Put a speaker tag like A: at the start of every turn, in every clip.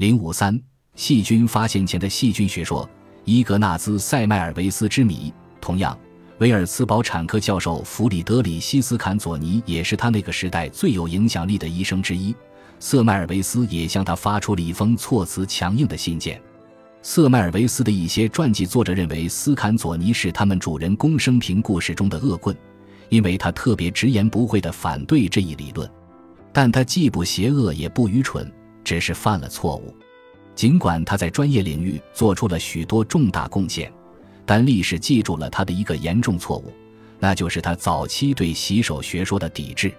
A: 零五三细菌发现前的细菌学说，伊格纳兹·塞迈尔维斯之谜。同样，维尔茨堡产科教授弗里德里希斯·坎佐尼也是他那个时代最有影响力的医生之一。瑟迈尔维斯也向他发出了一封措辞强硬的信件。瑟迈尔维斯的一些传记作者认为斯坎佐尼是他们主人公生平故事中的恶棍，因为他特别直言不讳地反对这一理论。但他既不邪恶也不愚蠢，只是犯了错误。尽管他在专业领域做出了许多重大贡献。但历史记住了他的一个严重错误，那就是他早期对洗手学说的抵制。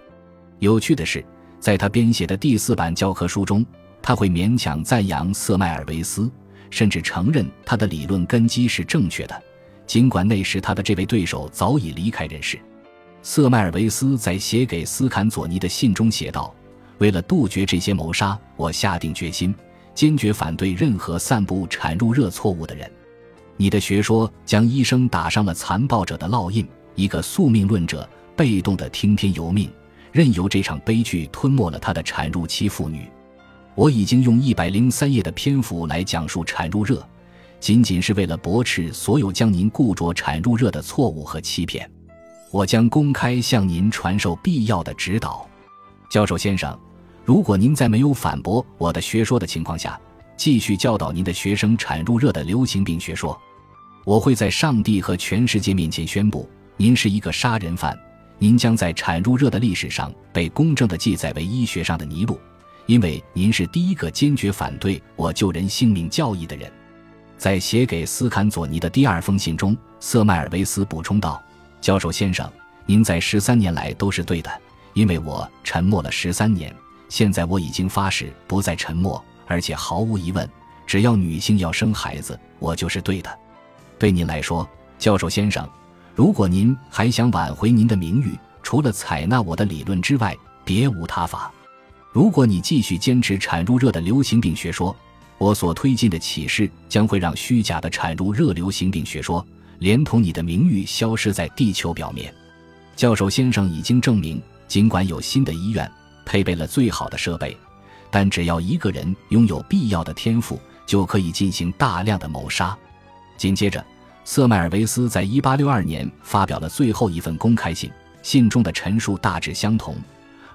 A: 有趣的是，在他编写的第四版教科书中，他会勉强赞扬瑟迈尔维斯，甚至承认他的理论根基是正确的，尽管那时他的这位对手早已离开人世。瑟迈尔维斯在写给斯坎佐尼的信中写道：“为了杜绝这些谋杀，我下定决心，坚决反对任何散布产褥热错误的人。”你的学说将医生打上了残暴者的烙印，一个宿命论者被动的听天由命，任由这场悲剧吞没了他的产褥期妇女。我已经用一百零三页的篇幅来讲述产褥热，仅仅是为了驳斥所有将您固着产褥热的错误和欺骗。我将公开向您传授必要的指导，教授先生。如果您在没有反驳我的学说的情况下，继续教导您的学生产褥热的流行病学说。我会在上帝和全世界面前宣布，您是一个杀人犯。您将在产褥热的历史上被公正的记载为医学上的泥路，因为您是第一个坚决反对我救人性命教义的人。在写给斯坎佐尼的第二封信中，瑟迈尔维斯补充道：“教授先生，您在十三年来都是对的，因为我沉默了十三年。现在我已经发誓不再沉默，而且毫无疑问，只要女性要生孩子，我就是对的。”对您来说，教授先生，如果您还想挽回您的名誉，除了采纳我的理论之外，别无他法。如果你继续坚持产褥热的流行病学说，我所推进的启示将会让虚假的产褥热流行病学说连同你的名誉消失在地球表面。教授先生已经证明，尽管有新的医院配备了最好的设备，但只要一个人拥有必要的天赋，就可以进行大量的谋杀。紧接着，瑟迈尔维斯在1862年发表了最后一份公开信，信中的陈述大致相同，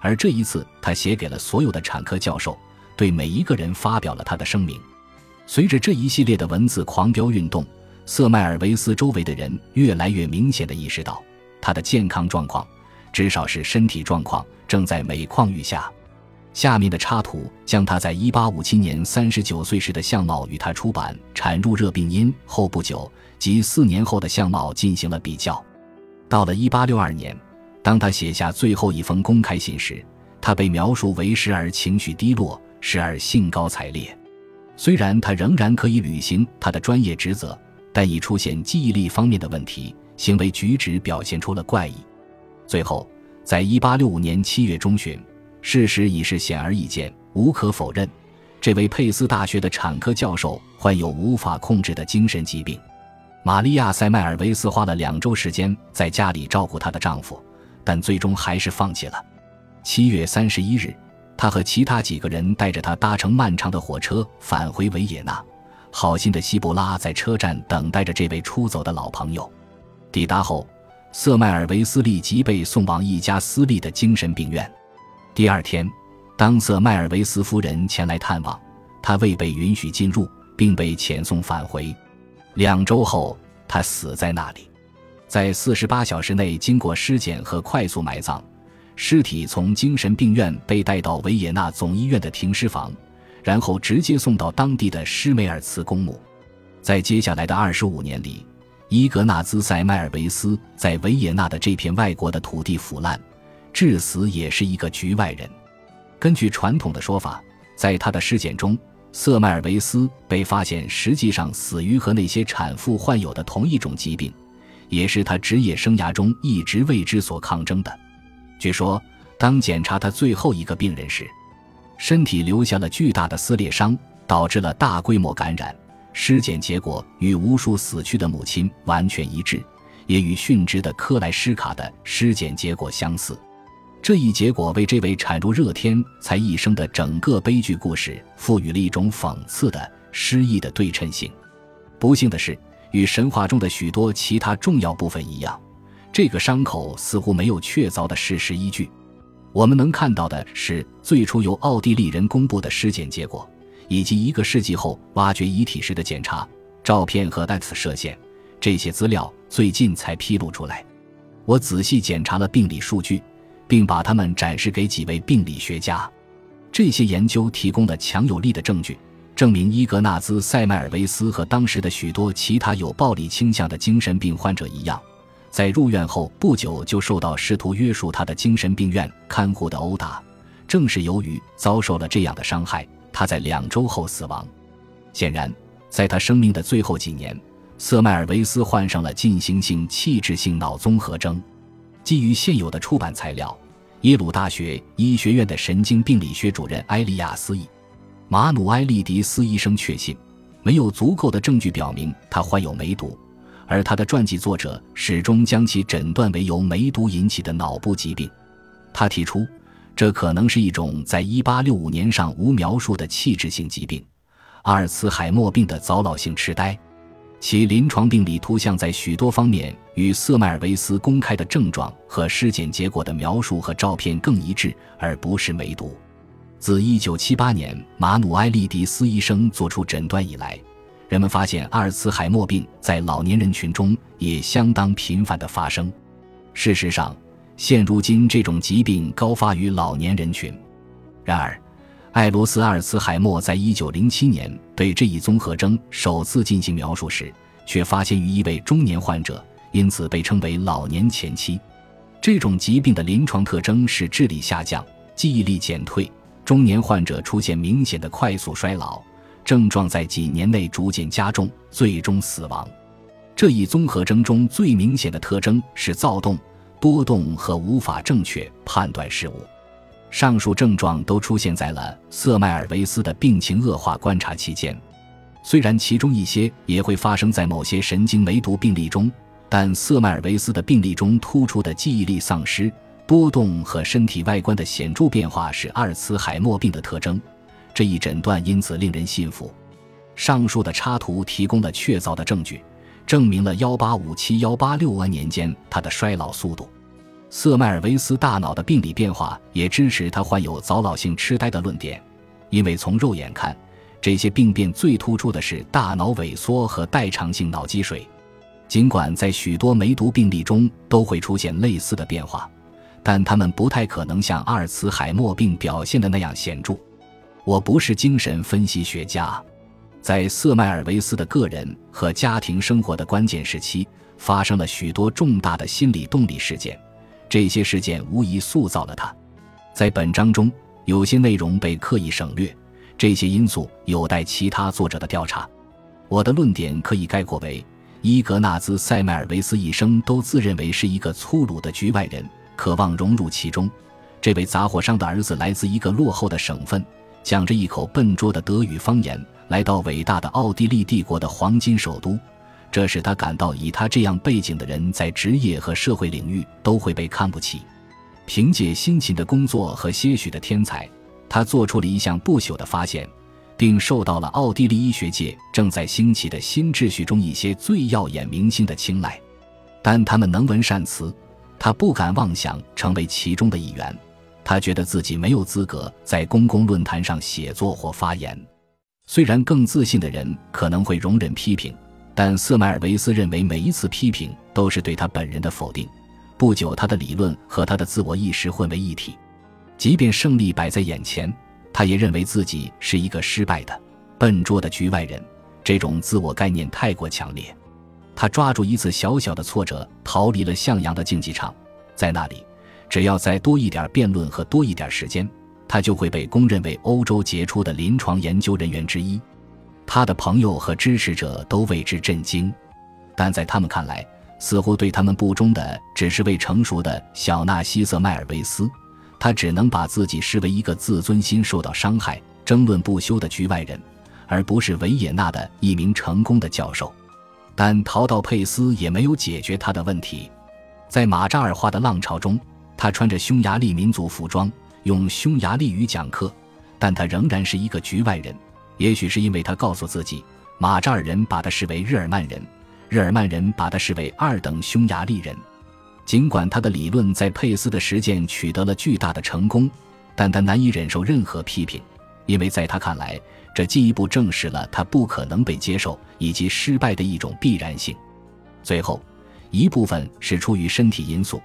A: 而这一次他写给了所有的产科教授，对每一个人发表了他的声明。随着这一系列的文字狂飙运动，瑟迈尔维斯周围的人越来越明显地意识到，他的健康状况，至少是身体状况，正在每况愈下。下面的插图将他在1857年39岁时的相貌与他出版《产褥热病因》后不久及四年后的相貌进行了比较。到了1862年，当他写下最后一封公开信时，他被描述为时而情绪低落，时而兴高采烈。虽然他仍然可以履行他的专业职责，但已出现记忆力方面的问题，行为举止表现出了怪异。最后，在1865年7月中旬。事实已是显而易见，无可否认，这位佩斯大学的产科教授患有无法控制的精神疾病。玛利亚·塞迈尔维斯花了两周时间在家里照顾她的丈夫，但最终还是放弃了。七月三十一日，她和其他几个人带着他搭乘漫长的火车返回维也纳。好心的希布拉在车站等待着这位出走的老朋友。抵达后，瑟迈尔维斯立即被送往一家私立的精神病院。第二天，当瑟迈尔维斯夫人前来探望，他未被允许进入，并被遣送返回。两周后，他死在那里。在四十八小时内经过尸检和快速埋葬，尸体从精神病院被带到维也纳总医院的停尸房，然后直接送到当地的施梅尔茨公墓。在接下来的二十五年里，伊格纳兹·塞迈尔维斯在维也纳的这片外国的土地腐烂。至死也是一个局外人。根据传统的说法，在他的尸检中，瑟迈尔维斯被发现实际上死于和那些产妇患有的同一种疾病，也是他职业生涯中一直为之所抗争的。据说，当检查他最后一个病人时，身体留下了巨大的撕裂伤，导致了大规模感染。尸检结果与无数死去的母亲完全一致，也与殉职的克莱施卡的尸检结果相似。这一结果为这位产如热天才一生的整个悲剧故事赋予了一种讽刺的诗意的对称性。不幸的是，与神话中的许多其他重要部分一样，这个伤口似乎没有确凿的事实依据。我们能看到的是最初由奥地利人公布的尸检结果，以及一个世纪后挖掘遗体时的检查照片和 X 射线。这些资料最近才披露出来。我仔细检查了病理数据。并把它们展示给几位病理学家。这些研究提供了强有力的证据，证明伊格纳兹·塞迈尔维斯和当时的许多其他有暴力倾向的精神病患者一样，在入院后不久就受到试图约束他的精神病院看护的殴打。正是由于遭受了这样的伤害，他在两周后死亡。显然，在他生命的最后几年，瑟迈尔维斯患上了进行性器质性脑综合征。基于现有的出版材料，耶鲁大学医学院的神经病理学主任埃利亚斯·马努埃利迪斯医生确信，没有足够的证据表明他患有梅毒，而他的传记作者始终将其诊断为由梅毒引起的脑部疾病。他提出，这可能是一种在1865年上无描述的器质性疾病——阿尔茨海默病的早老性痴呆。其临床病理图像在许多方面与瑟迈尔维斯公开的症状和尸检结果的描述和照片更一致，而不是梅毒。自1978年马努埃利迪斯医生做出诊断以来，人们发现阿尔茨海默病在老年人群中也相当频繁地发生。事实上，现如今这种疾病高发于老年人群。然而，艾罗斯·阿尔茨海默在一九零七年对这一综合征首次进行描述时，却发现于一位中年患者，因此被称为“老年前期”。这种疾病的临床特征是智力下降、记忆力减退，中年患者出现明显的快速衰老，症状在几年内逐渐加重，最终死亡。这一综合征中最明显的特征是躁动、多动和无法正确判断事物。上述症状都出现在了瑟迈尔维斯的病情恶化观察期间，虽然其中一些也会发生在某些神经梅毒病例中，但瑟迈尔维斯的病例中突出的记忆力丧失、多动和身体外观的显著变化是阿尔茨海默病的特征。这一诊断因此令人信服。上述的插图提供了确凿的证据，证明了1857-1865年间他的衰老速度。瑟迈尔维斯大脑的病理变化也支持他患有早老性痴呆的论点，因为从肉眼看，这些病变最突出的是大脑萎缩和代偿性脑积水。尽管在许多梅毒病例中都会出现类似的变化，但他们不太可能像阿尔茨海默病表现的那样显著。我不是精神分析学家，在瑟迈尔维斯的个人和家庭生活的关键时期，发生了许多重大的心理动力事件。这些事件无疑塑造了他。在本章中，有些内容被刻意省略，这些因素有待其他作者的调查。我的论点可以概括为：伊格纳兹·塞迈尔维斯一生都自认为是一个粗鲁的局外人，渴望融入其中。这位杂货商的儿子来自一个落后的省份，讲着一口笨拙的德语方言，来到伟大的奥地利帝国的黄金首都。这使他感到，以他这样背景的人，在职业和社会领域都会被看不起。凭借辛勤的工作和些许的天才，他做出了一项不朽的发现，并受到了奥地利医学界正在兴起的新秩序中一些最耀眼明星的青睐。但他们能文善辞，他不敢妄想成为其中的一员。他觉得自己没有资格在公共论坛上写作或发言。虽然更自信的人可能会容忍批评。但瑟迈尔维斯认为，每一次批评都是对他本人的否定。不久，他的理论和他的自我意识混为一体。即便胜利摆在眼前，他也认为自己是一个失败的、笨拙的局外人。这种自我概念太过强烈。他抓住一次小小的挫折，逃离了向阳的竞技场。在那里，只要再多一点辩论和多一点时间，他就会被公认为欧洲杰出的临床研究人员之一。他的朋友和支持者都为之震惊，但在他们看来，似乎对他们不忠的只是未成熟的小纳西瑟迈尔维斯。他只能把自己视为一个自尊心受到伤害、争论不休的局外人，而不是维也纳的一名成功的教授。但陶道佩斯也没有解决他的问题。在马扎尔化的浪潮中，他穿着匈牙利民族服装，用匈牙利语讲课，但他仍然是一个局外人。也许是因为他告诉自己，马扎尔人把他视为日耳曼人，日耳曼人把他视为二等匈牙利人。尽管他的理论在佩斯的实践取得了巨大的成功，但他难以忍受任何批评，因为在他看来，这进一步证实了他不可能被接受以及失败的一种必然性。最后，一部分是出于身体因素。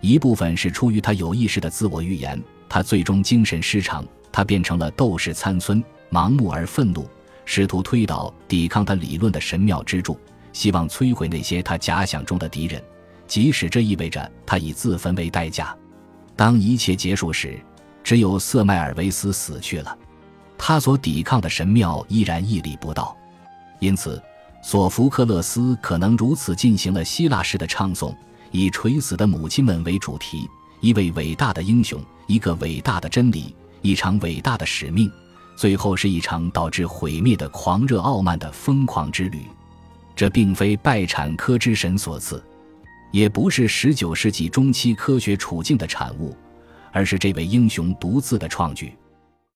A: 一部分是出于他有意识的自我预言，他最终精神失常，他变成了斗士参孙，盲目而愤怒，试图推倒抵抗他理论的神庙支柱，希望摧毁那些他假想中的敌人，即使这意味着他以自焚为代价。当一切结束时，只有瑟迈尔维斯死去了，他所抵抗的神庙依然屹立不倒。因此，索福克勒斯可能如此进行了希腊式的唱诵。以垂死的母亲们为主题，一位伟大的英雄，一个伟大的真理，一场伟大的使命，最后是一场导致毁灭的狂热傲慢的疯狂之旅。这并非拜产科之神所赐，也不是十九世纪中期科学处境的产物，而是这位英雄独自的创举。